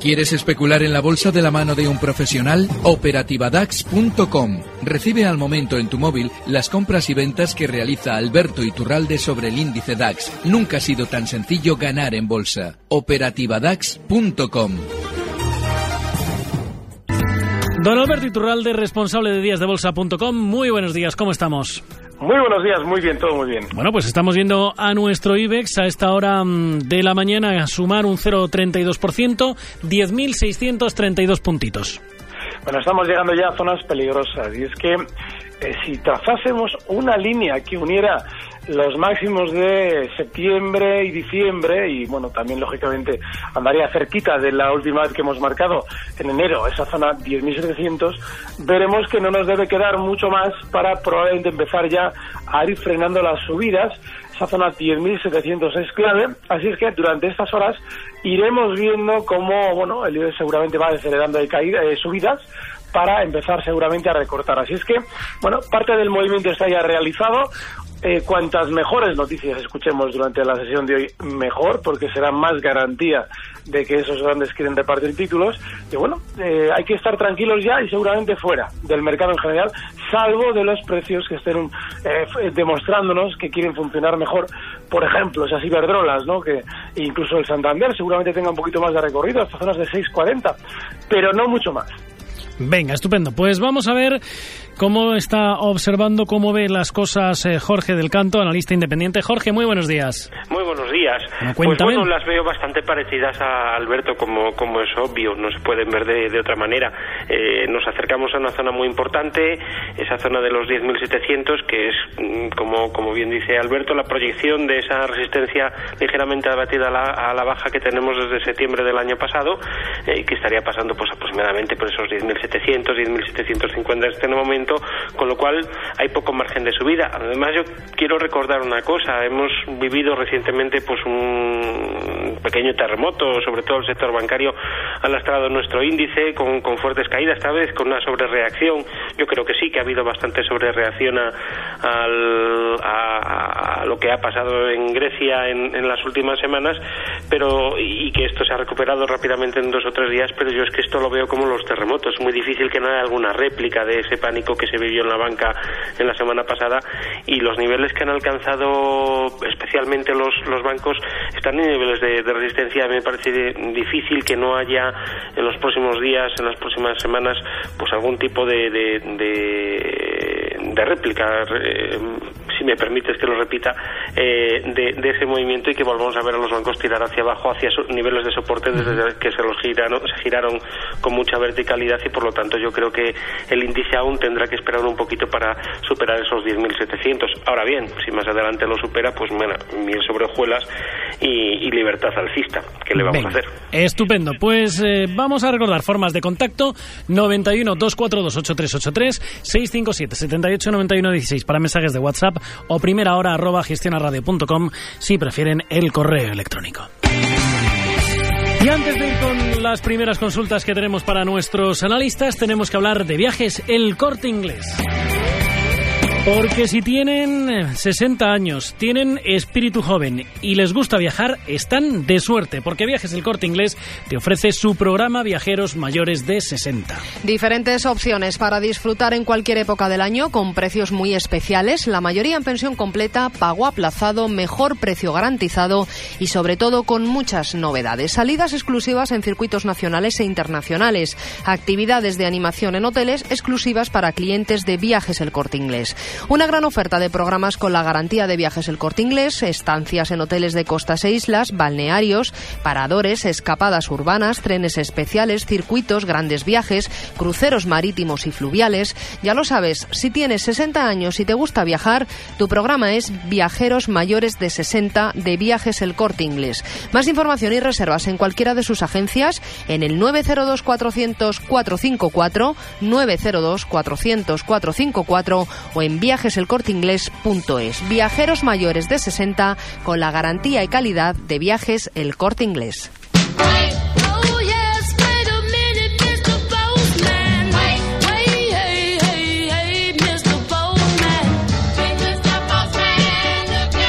¿Quieres especular en la bolsa de la mano de un profesional? Operativadax.com. Recibe al momento en tu móvil las compras y ventas que realiza Alberto Iturralde sobre el índice DAX. Nunca ha sido tan sencillo ganar en bolsa. Operativadax.com. Don Alberto Iturralde, responsable de díasdebolsa.com. Muy buenos días, ¿cómo estamos? Muy buenos días, muy bien, todo muy bien. Bueno, pues estamos viendo a nuestro IBEX a esta hora mm, de la mañana a sumar un 0,32%, 10.632 puntitos. Bueno, estamos llegando ya a zonas peligrosas y es que eh, si trazásemos una línea que uniera los máximos de septiembre y diciembre y bueno también lógicamente andaría cerquita de la última vez que hemos marcado en enero esa zona 10.700 veremos que no nos debe quedar mucho más para probablemente empezar ya a ir frenando las subidas esa zona 10.700 es clave así es que durante estas horas iremos viendo cómo bueno el IBEX seguramente va acelerando de caída, subidas para empezar seguramente a recortar. Así es que, bueno, parte del movimiento está ya realizado. Eh, cuantas mejores noticias escuchemos durante la sesión de hoy, mejor, porque será más garantía de que esos grandes quieren repartir títulos. Y bueno, eh, hay que estar tranquilos ya y seguramente fuera del mercado en general, salvo de los precios que estén eh, demostrándonos que quieren funcionar mejor. Por ejemplo, esas Iberdrolas, ¿no? que incluso el Santander seguramente tenga un poquito más de recorrido, hasta zonas de 6,40, pero no mucho más. Venga, estupendo. Pues vamos a ver cómo está observando, cómo ve las cosas eh, Jorge del Canto, analista independiente. Jorge, muy buenos días. Muy buenos días. pues bueno, las veo bastante parecidas a Alberto, como, como es obvio, no se pueden ver de, otra manera. Eh, nos acercamos a una zona muy importante, esa zona de los 10.700, que es, mm, como, como bien dice Alberto, la proyección de esa resistencia ligeramente abatida a la, a la baja que tenemos desde septiembre del año pasado, eh, que estaría pasando pues aproximadamente por esos 10.700, 10.750 en este momento, con lo cual hay poco margen de subida. Además, yo quiero recordar una cosa, hemos vivido recientemente pues un pequeño terremoto, sobre todo el sector bancario ha lastrado nuestro índice con, fuertes caídas, esta vez con una sobrereacción. Yo creo que sí, que ha habido bastante sobrereacción a, lo que ha pasado en Grecia en, en, las últimas semanas, pero y que esto se ha recuperado rápidamente en dos o tres días, pero yo es que esto lo veo como los terremotos. Es muy difícil que no haya alguna réplica de ese pánico que se vivió en la banca en la semana pasada y los niveles que han alcanzado especialmente los, los bancos están en niveles de, resistencia. Me parece difícil que no haya en los próximos días, en las próximas semanas, pues algún tipo de, de, de, réplica. Eh, si me permites que lo repita, eh, de, ese movimiento y que volvamos a ver a los bancos tirar hacia abajo, hacia niveles de soporte desde que se los giraron, se giraron con mucha verticalidad y por lo tanto yo creo que el índice aún tendrá que esperar un poquito para superar esos 10.700. Ahora bien, si más adelante lo supera, pues bueno, mil sobre hojuelas y, libertad alcista. ¿Qué le vamos a hacer? Estupendo. Pues eh, vamos a recordar formas de contacto 91 242 8383 657 78 91 16 para mensajes de WhatsApp o primera hora arroba gestionaradio.com si prefieren el correo electrónico. Y antes de ir con las primeras consultas que tenemos para nuestros analistas, tenemos que hablar de viajes El Corte Inglés. Porque si tienen 60 años, tienen espíritu joven y les gusta viajar, están de suerte, porque Viajes El Corte Inglés te ofrece su programa Viajeros Mayores de 60. Diferentes opciones para disfrutar en cualquier época del año con precios muy especiales, la mayoría en pensión completa, pago aplazado, mejor precio garantizado y sobre todo con muchas novedades. Salidas exclusivas en circuitos nacionales e internacionales, actividades de animación en hoteles exclusivas para clientes de Viajes El Corte Inglés. Una gran oferta de programas con la garantía de viajes El Corte Inglés, estancias en hoteles de costas e islas, balnearios, paradores, escapadas urbanas, trenes especiales, circuitos, grandes viajes, cruceros marítimos y fluviales. Ya lo sabes, si tienes 60 años y te gusta viajar, tu programa es Viajeros Mayores de 60 de Viajes El Corte Inglés. Más información y reservas en cualquiera de sus agencias en el 902 400 454, 902 400 454 o en viajeselcorteinglés.es. Viajeros mayores de 60 con la garantía y calidad de viajes El Corte Inglés.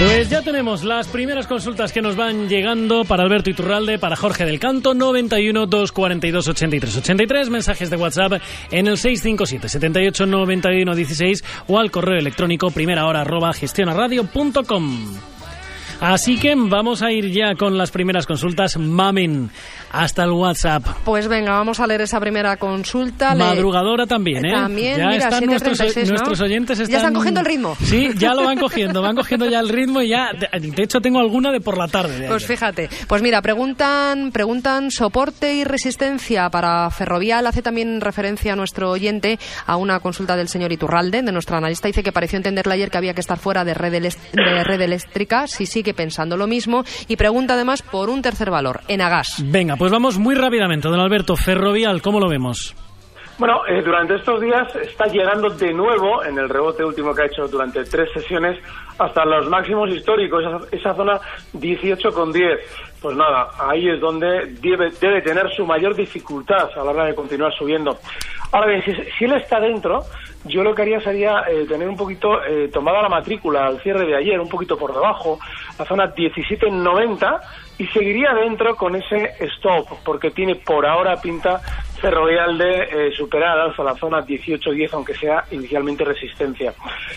Pues ya tenemos las primeras consultas que nos van llegando para Alberto Iturralde, para Jorge del Canto, 91 242 83 83, mensajes de WhatsApp en el 657 78 91 16 o al correo electrónico primera hora arroba gestionaradio.com. Así que vamos a ir ya con las primeras consultas. Mamen, hasta el WhatsApp. Pues venga, vamos a leer esa primera consulta. Madrugadora también, ¿eh? También, ya mira, están nuestros, 7:36, ¿no? nuestros oyentes están... Ya están cogiendo el ritmo. Sí, ya lo van cogiendo, van cogiendo ya el ritmo y ya... De, hecho, tengo alguna de por la tarde. de Pues fíjate, pues mira, preguntan, preguntan soporte y resistencia para ferrovial. Hace también referencia a nuestro oyente a una consulta del señor Iturralde, de nuestro analista. Dice que pareció entenderle ayer que había que estar fuera de red, de red eléctrica, si sigue pensando lo mismo. Y pregunta además por un tercer valor, Enagas. Venga, pues vamos muy rápidamente, don Alberto. Ferrovial, ¿cómo lo vemos? Bueno, eh, durante estos días está llegando de nuevo, en el rebote último que ha hecho durante tres sesiones, hasta los máximos históricos, esa, esa zona 18,10. Pues nada, ahí es donde debe, debe tener su mayor dificultad a la hora de continuar subiendo. Ahora bien, si, si él está dentro, yo lo que haría sería eh, tener un poquito eh, tomada la matrícula al cierre de ayer, un poquito por debajo, la zona 17,90, y seguiría dentro con ese stop, porque tiene por ahora pinta ferrovial de eh, superar al alza la zona 18-10, aunque sea inicialmente resistencia.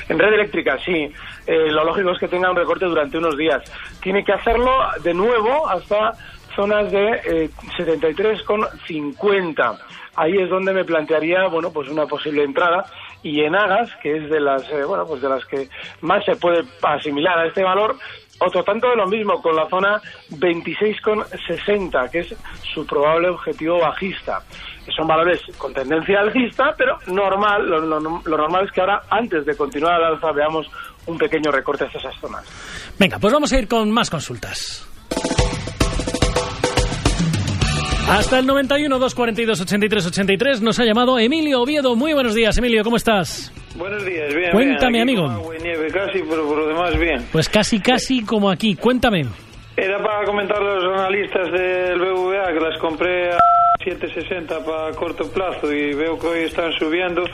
En red eléctrica, sí, eh, lo lógico es que tenga un recorte durante unos días. Tiene que hacerlo de nuevo hasta zonas de eh, 73,50. Ahí es donde me plantearía, bueno, pues una posible entrada y en Agas, que es de las, eh, bueno, pues de las que más se puede asimilar a este valor, otro tanto de lo mismo con la zona 26,60, que es su probable objetivo bajista. Son valores con tendencia alcista, pero normal, lo, lo- normal es que ahora, antes de continuar al alza, veamos un pequeño recorte hacia esas zonas. Venga, pues vamos a ir con más consultas. Hasta el 91 242 83 83 nos ha llamado Emilio Oviedo. Muy buenos días, Emilio, ¿cómo estás? Buenos días, bien. Cuéntame, bien. Amigo. con agua y nieve casi, pero por lo demás bien. Pues casi, casi como aquí. Cuéntame. Era para comentar a los analistas del BVA que las compré a 7.60 para corto plazo y veo que hoy están subiendo.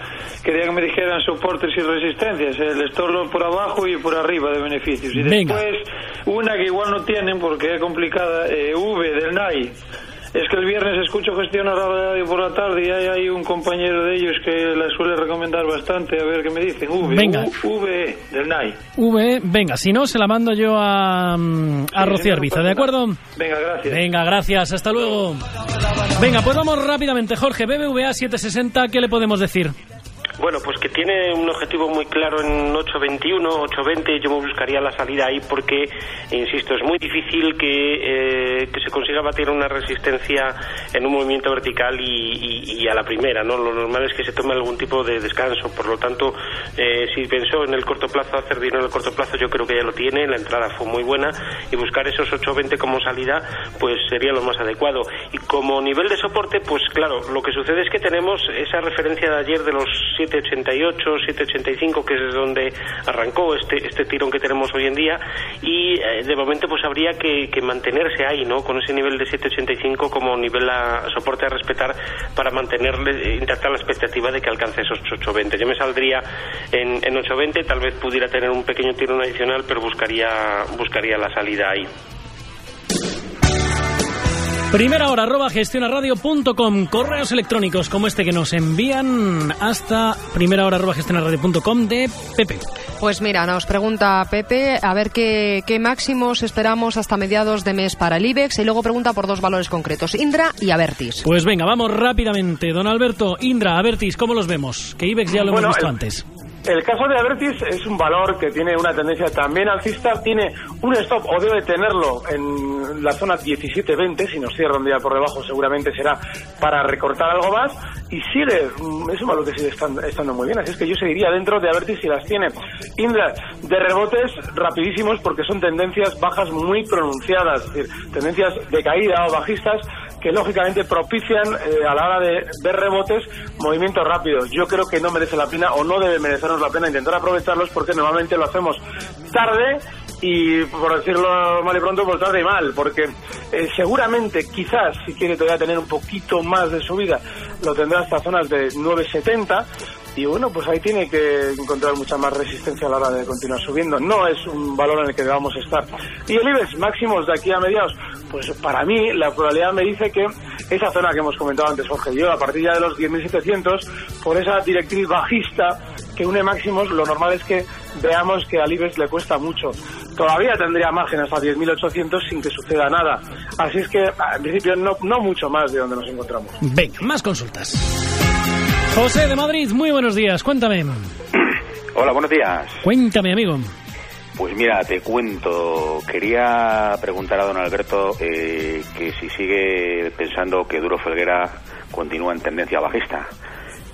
Quería que me dijeran soportes y resistencias, el stop por abajo y por arriba de beneficios. Y Venga. después, una que igual no tienen porque es complicada, eh, V del NAI. Es que el viernes escucho Gestión a la radio por la tarde y hay, hay un compañero de ellos que la suele recomendar bastante, a ver qué me dicen. V, Venga. U- VE del NAI. V, venga, si no, se la mando yo a, mm, a Sí, Rocío Arbiza, ¿de acuerdo? Venga, gracias. Venga, gracias, hasta luego. Venga, pues vamos rápidamente, Jorge. BBVA 760, ¿qué le podemos decir? Bueno, pues que tiene un objetivo muy claro en 8.21, 8.20. Yo me buscaría la salida ahí porque, insisto, es muy difícil que, eh, que se consiga batir una resistencia en un movimiento vertical y, y- a la primera. ¿no? Lo normal es que se tome algún tipo de descanso. Por lo tanto, eh, si pensó en el corto plazo hacer dinero en el corto plazo, yo creo que ya lo tiene. La entrada fue muy buena y buscar esos 8.20 como salida, pues sería lo más adecuado. Y como nivel de soporte, pues claro, lo que sucede es que tenemos esa referencia de ayer de los 788, 785, que es donde arrancó este, este tirón que tenemos hoy en día, y eh, de momento pues habría que, mantenerse ahí, ¿no? Con ese nivel de 785 como nivel a soporte a respetar para mantenerle eh, intacta la expectativa de que alcance esos 820. Yo me saldría en, en 820, tal vez pudiera tener un pequeño tirón adicional, pero buscaría, buscaría la salida ahí. Primera hora, arroba gestionaradio.com. Correos electrónicos como este que nos envían hasta primera hora, arroba gestionaradio.com de Pepe. Pues mira, nos pregunta Pepe a ver qué, qué máximos esperamos hasta mediados de mes para el IBEX y luego pregunta por dos valores concretos, Indra y Avertis. Pues venga, vamos rápidamente. Don Alberto, Indra, Avertis, ¿cómo los vemos? Que IBEX ya lo Bueno, hemos visto el- antes. El caso de Avertis es un valor que tiene una tendencia también alcista, tiene un stop o debe tenerlo en la zona 17-20, si nos cierra un día por debajo seguramente será para recortar algo más y sigue, mm, es un valor que sigue estando, estando muy bien, así es que yo seguiría dentro de Avertis si las tiene. Indra, de rebotes rapidísimos porque son tendencias bajas muy pronunciadas, es decir, tendencias de caída o bajistas que lógicamente propician eh, a la hora de ver rebotes movimientos rápidos. Yo creo que no merece la pena o no debe merecernos la pena intentar aprovecharlos porque normalmente lo hacemos tarde y por decirlo mal y pronto pues tarde y mal porque eh, seguramente quizás si quiere todavía tener un poquito más de subida lo tendrá hasta zonas de 9.70 y bueno, pues ahí tiene que encontrar mucha más resistencia a la hora de continuar subiendo. No es un valor en el que debamos estar. Y el IBEX máximos de aquí a mediados, pues para mí la probabilidad me dice que esa zona que hemos comentado antes, Jorge, yo a partir ya de los 10.700, por esa directriz bajista que une máximos, lo normal es que veamos que al IBEX le cuesta mucho. Todavía tendría margen hasta 10.800 sin que suceda nada. Así es que, en principio, no, no mucho más de donde nos encontramos. Venga, más consultas. José de Madrid, muy buenos días, cuéntame. Hola, buenos días. Cuéntame, amigo. Pues mira, te cuento. Quería preguntar a don Alberto eh, que si sigue pensando que Duro Felguera continúa en tendencia bajista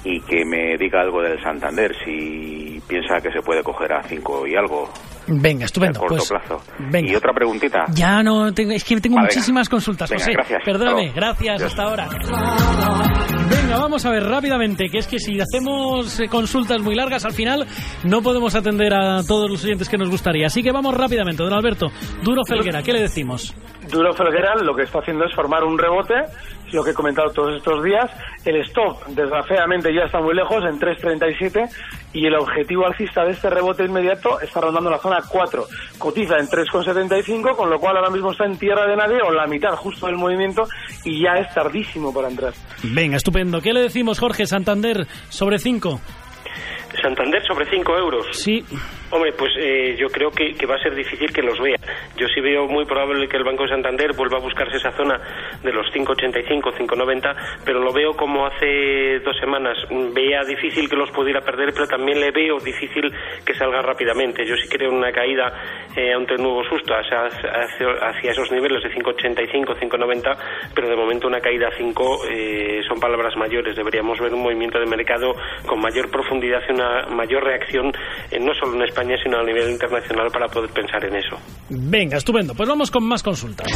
y que me diga algo del Santander, si piensa que se puede coger a 5 y algo. Venga, estupendo. A corto pues, plazo. venga. Y otra preguntita. Ya no, tengo, es que tengo venga. muchísimas consultas, Venga, José. gracias. Perdóname, Hasta gracias, hasta ahora. Venga, vamos a ver rápidamente, que es que si hacemos eh, consultas muy largas, al final no podemos atender a todos los oyentes que nos gustaría. Así que vamos rápidamente, don Alberto. Duro Felguera, ¿qué le decimos? Duro Felguera lo que está haciendo es formar un rebote, lo que he comentado todos estos días. El stop, desgraciadamente, ya está muy lejos, en 3.37, y el objetivo alcista de este rebote inmediato está rondando la zona 4. Cotiza en 3.75, con lo cual ahora mismo está en tierra de nadie, o la mitad justo del movimiento, y ya es tardísimo para entrar. Venga, estupendo. ¿Qué le decimos, Jorge Santander, sobre 5? Santander sobre 5 euros. Sí, Hombre, pues eh, yo creo que, que va a ser difícil que los vea. Yo sí veo muy probable que el Banco de Santander vuelva a buscarse esa zona de los 5,85, 5,90, pero lo veo como hace dos semanas. Veía difícil que los pudiera perder, pero también le veo difícil que salga rápidamente. Yo sí creo una caída eh, ante nuevo susto hacia, hacia, hacia esos niveles de 5,85, 5,90, pero de momento una caída a 5 eh, son palabras mayores. Deberíamos ver un movimiento de mercado con mayor profundidad y una mayor reacción, eh, no solo en España, sino a nivel internacional para poder pensar en eso. venga, estupendo. Pues vamos con más consultas.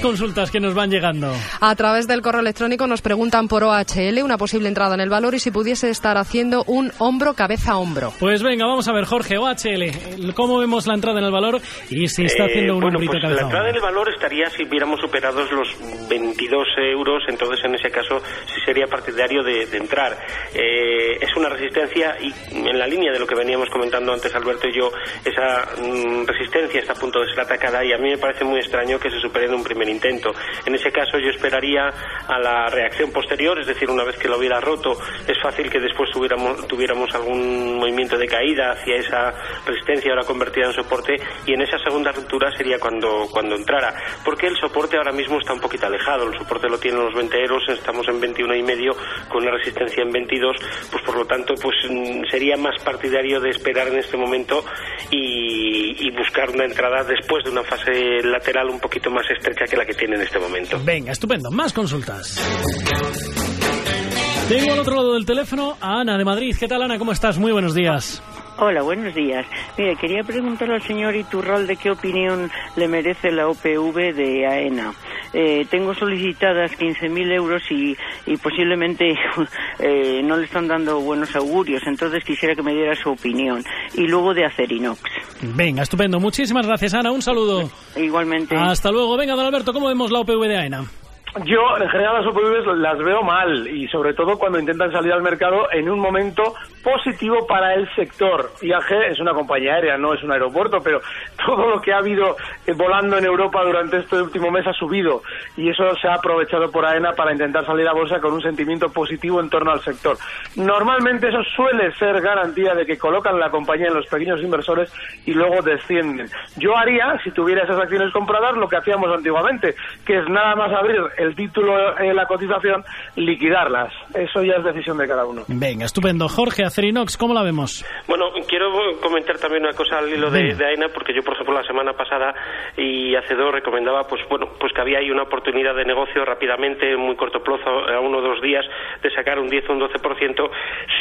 Más consultas que nos van llegando. A través del correo electrónico nos preguntan por OHL una posible entrada en el valor y si pudiese estar haciendo un hombro cabeza a hombro. Pues venga, vamos a ver, Jorge, OHL, ¿cómo vemos la entrada en el valor y si está Eh, haciendo un bueno, hombrito pues cabeza la entrada en el valor estaría si hubiéramos superados los 22 euros, entonces en ese caso sí sería partidario de, de entrar. Eh, es una resistencia y en la línea de lo que veníamos comentando antes Alberto y yo, esa mm, resistencia está a punto de ser atacada y a mí me parece muy extraño que se supere en un primer intento. En ese caso yo esperaría a la reacción posterior, es decir, una vez que lo hubiera roto, es fácil que después tuviéramos, tuviéramos algún movimiento de caída hacia esa resistencia ahora convertida en soporte y en esa segunda ruptura sería cuando, cuando entrara. Porque el soporte ahora mismo está un poquito alejado, el soporte lo tienen los 20 euros, estamos en 21 y medio con una resistencia en 22, pues por lo tanto pues mm, sería más partidario de esperar en este momento y, y buscar una entrada después de una fase lateral un poquito más estrecha que la que tiene en este momento. Venga, estupendo, más consultas. Tengo al otro lado del teléfono a Ana de Madrid. ¿Qué tal, Ana? ¿Cómo estás? Muy buenos días. Hola, buenos días. Mire, quería preguntarle al señor Iturral de qué opinión le merece la OPV de AENA. Eh, tengo solicitadas 15.000 euros y, y posiblemente eh, no le están dando buenos augurios, entonces quisiera que me diera su opinión. Y luego de Acerinox. Venga, estupendo. Muchísimas gracias, Ana. Un saludo. Igualmente. Hasta luego. Venga, don Alberto, ¿cómo vemos la OPV de AENA? Yo, en general, las OPVs las veo mal y sobre todo cuando intentan salir al mercado en un momento positivo para el sector. IAG es una compañía aérea, no es un aeropuerto, pero todo lo que ha habido eh, volando en Europa durante este último mes ha subido y eso se ha aprovechado por AENA para intentar salir a bolsa con un sentimiento positivo en torno al sector. Normalmente eso suele ser garantía de que colocan la compañía en los pequeños inversores y luego descienden. Yo haría, si tuviera esas acciones compradas, lo que hacíamos antiguamente, que es nada más abrir el título en la cotización, liquidarlas. Eso ya es decisión de cada uno. Venga, estupendo. Jorge, Acerinox, ¿cómo la vemos? Bueno, quiero comentar también una cosa al hilo de, de AENA, porque yo, por ejemplo, la semana pasada y hace dos recomendaba, pues bueno, pues que había ahí una oportunidad de negocio rápidamente, en muy corto plazo, a uno o dos días, de sacar un 10 o un 12%,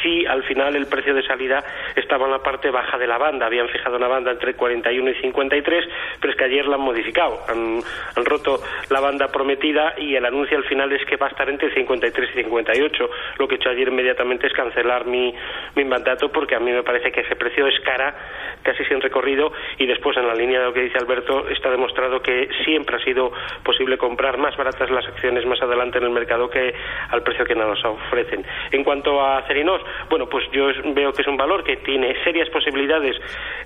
si al final el precio de salida estaba en la parte baja de la banda. Habían fijado una banda entre 41 y 53, pero es que ayer la han modificado. Han, han roto la banda prometida y y el anuncio al final es que va a estar entre 53 y 58. Lo que he hecho ayer inmediatamente es cancelar mi, mi mandato porque a mí me parece que ese precio es cara, casi sin recorrido, y después en la línea de lo que dice Alberto está demostrado que siempre ha sido posible comprar más baratas las acciones más adelante en el mercado que al precio que nos ofrecen. En cuanto a Cerinos, bueno, pues yo veo que es un valor que tiene serias posibilidades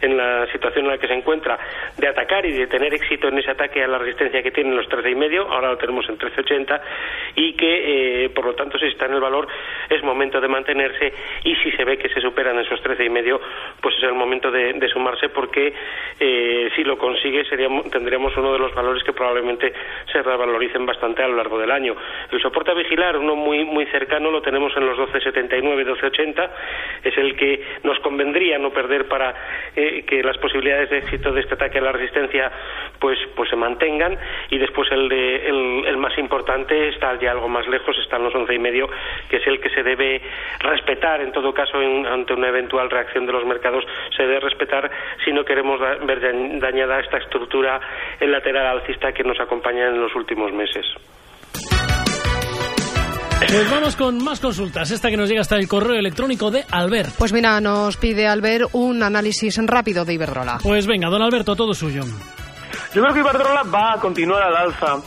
en la situación en la que se encuentra de atacar y de tener éxito en ese ataque a la resistencia que tienen los 13 y medio, ahora lo tenemos en 13.80 y que eh, por lo tanto si está en el valor es momento de mantenerse y si se ve que se superan esos 13 y medio pues es el momento de, sumarse porque eh, si lo consigue seríamos, tendríamos uno de los valores que probablemente se revaloricen bastante a lo largo del año. El soporte a vigilar, uno muy muy cercano, lo tenemos en los 12.79 12.80, es el que nos convendría no perder para eh, que las posibilidades de éxito de este ataque a la resistencia pues pues se mantengan y después el de el, más importante está ya algo más lejos, están los once y medio, que es el que se debe respetar en todo caso ante una eventual reacción de los mercados, se debe respetar si no queremos ver dañada esta estructura en lateral alcista que nos acompaña en los últimos meses. Pues vamos con más consultas. Esta que nos llega hasta el correo electrónico de Albert. Pues mira, nos pide Albert un análisis rápido de Iberdrola. Pues venga, don Alberto, todo suyo. Yo creo que Iberdrola va a continuar al alza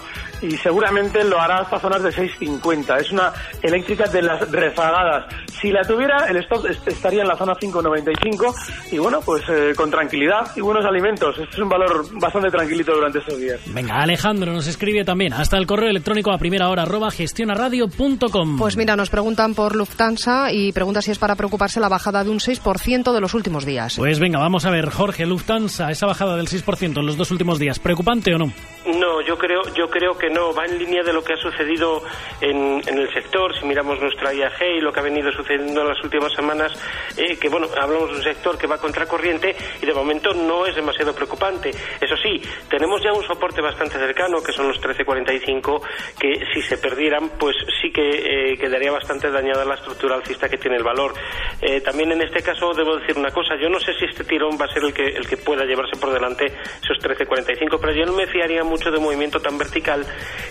y seguramente lo hará hasta zonas de 6.50. Es una eléctrica de las rezagadas. Si la tuviera, el stop estaría en la zona 5.95 y bueno, pues eh, con tranquilidad y buenos alimentos. Este es un valor bastante tranquilito durante estos días. Venga, Alejandro nos escribe también hasta el correo electrónico a primera hora arroba gestionaradio.com. Pues mira, nos preguntan por Lufthansa y pregunta si es para preocuparse la bajada de un 6% de los últimos días. Pues venga, vamos a ver, Jorge, Lufthansa, esa bajada del 6% en los dos últimos días, ¿preocupante o no? No, yo creo, yo creo que no, va en línea de lo que ha sucedido en, el sector, si miramos nuestra IAG y lo que ha venido sucediendo en las últimas semanas, eh, que bueno, hablamos de un sector que va contracorriente y de momento no es demasiado preocupante. Eso sí, tenemos ya un soporte bastante cercano, que son los 13.45, que si se perdieran, pues sí que eh, quedaría bastante dañada la estructura alcista que tiene el valor. Eh, también en este caso debo decir una cosa, yo no sé si este tirón va a ser el que, el que pueda llevarse por delante esos 13.45, pero yo no me fiaría mucho de movimiento tan vertical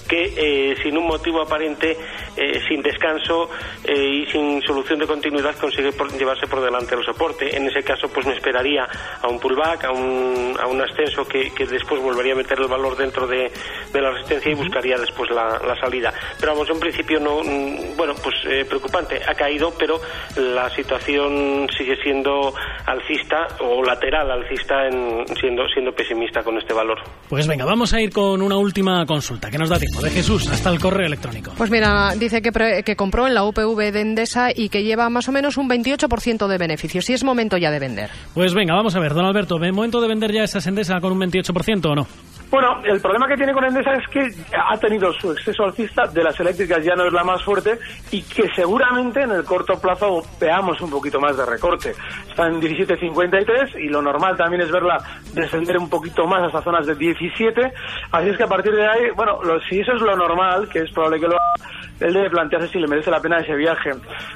que eh, sin un motivo aparente, eh, sin descanso eh, y sin solución de continuidad consigue llevarse por delante el soporte. En ese caso, pues me esperaría a un pullback, a un, a un ascenso que, después volvería a meter el valor dentro de, la resistencia y buscaría después la, salida. Pero vamos, en principio no, mm, bueno, pues preocupante. Ha caído, pero la situación sigue siendo alcista o lateral alcista, en, siendo, siendo pesimista con este valor. Pues venga, vamos a ir con una última consulta, que nos da tiempo. De Jesús, hasta el correo electrónico. Pues mira, dice que, que compró en la UPV de Endesa y que lleva más o menos un 28% de beneficios. Si es momento ya de vender. Pues venga, vamos a ver, don Alberto, ¿es momento de vender ya esas Endesa con un 28% o no? Bueno, el problema que tiene con Endesa es que ha tenido su exceso alcista, de las eléctricas ya no es la más fuerte y que seguramente en el corto plazo veamos un poquito más de recorte. Está en 17.53 y lo normal también es verla descender un poquito más hasta zonas de 17. Así es que a partir de ahí, bueno, si eso es lo normal, que es probable que lo haga, él debe plantearse si le merece la pena ese viaje.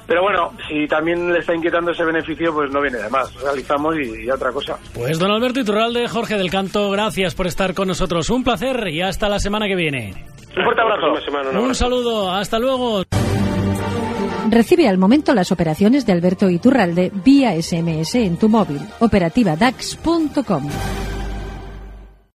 Pero bueno, si también le está inquietando ese beneficio, pues no viene de más. Realizamos y, y otra cosa. Pues don Alberto Iturralde, Jorge del Canto, gracias por estar con nosotros un placer y hasta la semana que viene. Un fuerte abrazo. Un saludo. Hasta luego. Recibe al momento las operaciones de Alberto Iturralde vía SMS en tu móvil. Operativa DAX.com.